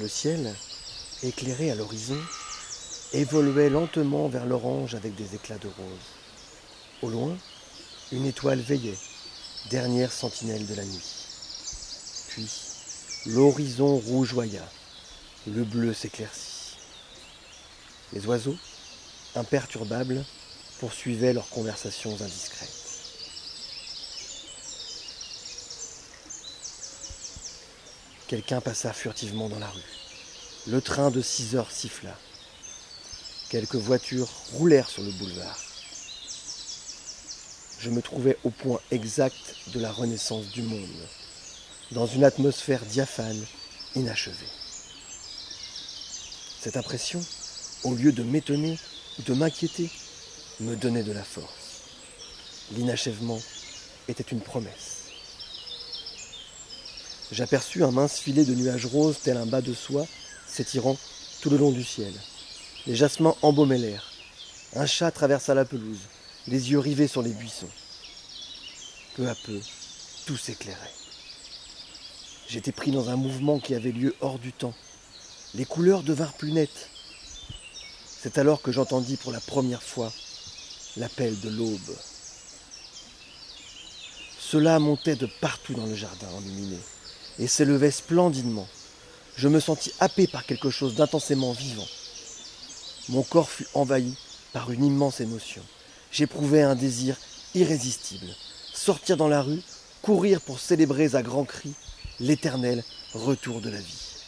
Le ciel, éclairé à l'horizon, évoluait lentement vers l'orange avec des éclats de rose. Au loin, une étoile veillait, dernière sentinelle de la nuit. Puis, l'horizon rougeoya, le bleu s'éclaircit. Les oiseaux, imperturbables, poursuivaient leurs conversations indiscrètes. Quelqu'un passa furtivement dans la rue. Le train de six heures siffla. Quelques voitures roulèrent sur le boulevard. Je me trouvais au point exact de la renaissance du monde, dans une atmosphère diaphane, inachevée. Cette impression, au lieu de m'étonner ou de m'inquiéter, me donnait de la force. L'inachèvement était une promesse. J'aperçus un mince filet de nuages roses tel un bas de soie s'étirant tout le long du ciel. Les jasmins embaumaient l'air. Un chat traversa la pelouse, les yeux rivés sur les buissons. Peu à peu, tout s'éclairait. J'étais pris dans un mouvement qui avait lieu hors du temps. Les couleurs devinrent plus nettes. C'est alors que j'entendis pour la première fois l'appel de l'aube. Cela montait de partout dans le jardin enluminé et s'élevait splendidement. Je me sentis happé par quelque chose d'intensément vivant. Mon corps fut envahi par une immense émotion. J'éprouvais un désir irrésistible. Sortir dans la rue, courir pour célébrer à grands cris l'éternel retour de la vie.